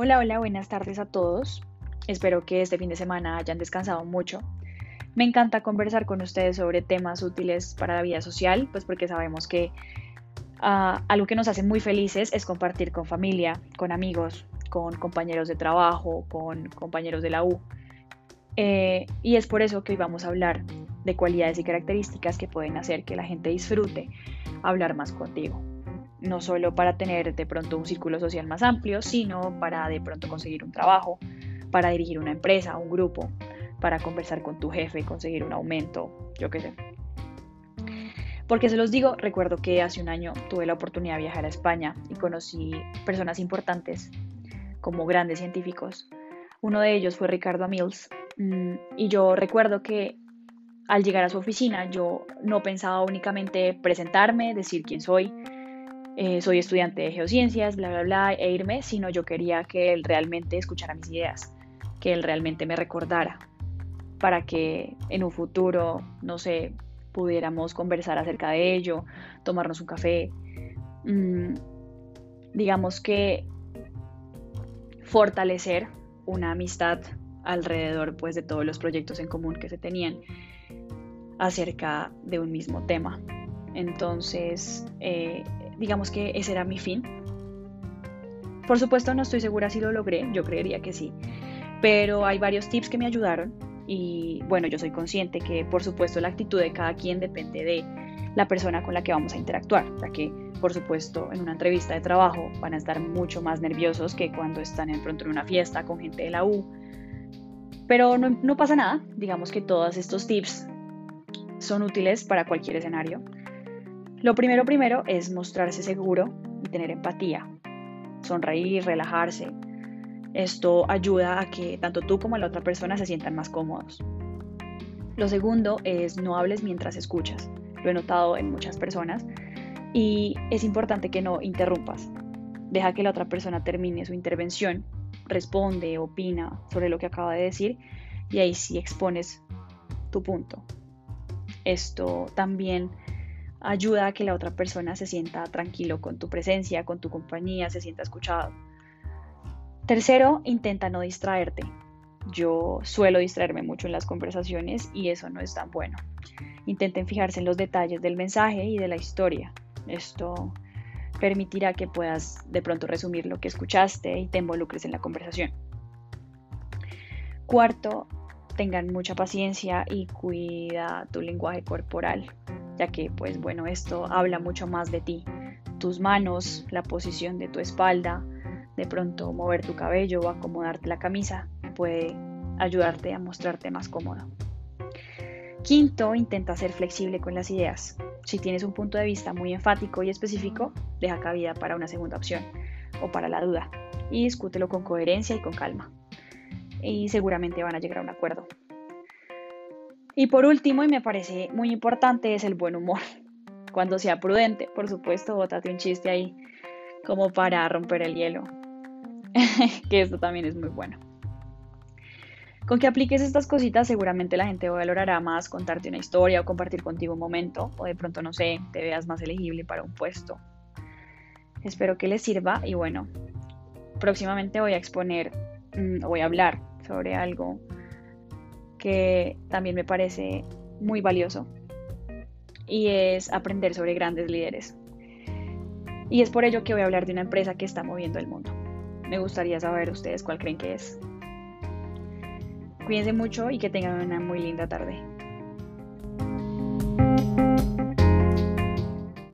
Hola, hola, buenas tardes a todos. Espero que este fin de semana hayan descansado mucho. Me encanta conversar con ustedes sobre temas útiles para la vida social, pues porque sabemos que ah, algo que nos hace muy felices es compartir con familia, con amigos, con compañeros de trabajo, con compañeros de la U. Eh, y es por eso que hoy vamos a hablar de cualidades y características que pueden hacer que la gente disfrute hablar más contigo no solo para tener de pronto un círculo social más amplio, sino para de pronto conseguir un trabajo, para dirigir una empresa, un grupo, para conversar con tu jefe, conseguir un aumento, yo qué sé. Porque se los digo, recuerdo que hace un año tuve la oportunidad de viajar a España y conocí personas importantes como grandes científicos. Uno de ellos fue Ricardo Mills mm, y yo recuerdo que al llegar a su oficina yo no pensaba únicamente presentarme, decir quién soy, eh, soy estudiante de geociencias, bla, bla, bla, e irme, sino yo quería que él realmente escuchara mis ideas, que él realmente me recordara, para que en un futuro, no sé, pudiéramos conversar acerca de ello, tomarnos un café. Mm, digamos que fortalecer una amistad alrededor pues de todos los proyectos en común que se tenían acerca de un mismo tema. Entonces, eh, digamos que ese era mi fin. Por supuesto no estoy segura si lo logré, yo creería que sí, pero hay varios tips que me ayudaron y bueno, yo soy consciente que por supuesto la actitud de cada quien depende de la persona con la que vamos a interactuar, ya que por supuesto en una entrevista de trabajo van a estar mucho más nerviosos que cuando están en pronto en una fiesta con gente de la U. Pero no pasa nada, digamos que todos estos tips son útiles para cualquier escenario. Lo primero primero es mostrarse seguro y tener empatía, sonreír, relajarse. Esto ayuda a que tanto tú como la otra persona se sientan más cómodos. Lo segundo es no hables mientras escuchas. Lo he notado en muchas personas y es importante que no interrumpas. Deja que la otra persona termine su intervención, responde, opina sobre lo que acaba de decir y ahí sí expones tu punto. Esto también ayuda a que la otra persona se sienta tranquilo con tu presencia, con tu compañía, se sienta escuchado. Tercero, intenta no distraerte. Yo suelo distraerme mucho en las conversaciones y eso no es tan bueno. Intenten fijarse en los detalles del mensaje y de la historia. Esto permitirá que puedas de pronto resumir lo que escuchaste y te involucres en la conversación. Cuarto, tengan mucha paciencia y cuida tu lenguaje corporal ya que pues bueno, esto habla mucho más de ti. Tus manos, la posición de tu espalda, de pronto mover tu cabello o acomodarte la camisa puede ayudarte a mostrarte más cómodo. Quinto, intenta ser flexible con las ideas. Si tienes un punto de vista muy enfático y específico, deja cabida para una segunda opción o para la duda y discútelo con coherencia y con calma. Y seguramente van a llegar a un acuerdo. Y por último, y me parece muy importante, es el buen humor. Cuando sea prudente, por supuesto, bótate un chiste ahí como para romper el hielo. que esto también es muy bueno. Con que apliques estas cositas, seguramente la gente valorará más contarte una historia o compartir contigo un momento, o de pronto, no sé, te veas más elegible para un puesto. Espero que les sirva y bueno, próximamente voy a exponer, voy a hablar sobre algo que también me parece muy valioso y es aprender sobre grandes líderes. Y es por ello que voy a hablar de una empresa que está moviendo el mundo. Me gustaría saber ustedes cuál creen que es. Cuídense mucho y que tengan una muy linda tarde.